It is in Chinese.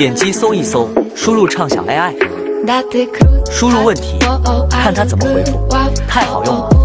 点击搜一搜输入畅想 ai 输入问题看它怎么回复太好用了。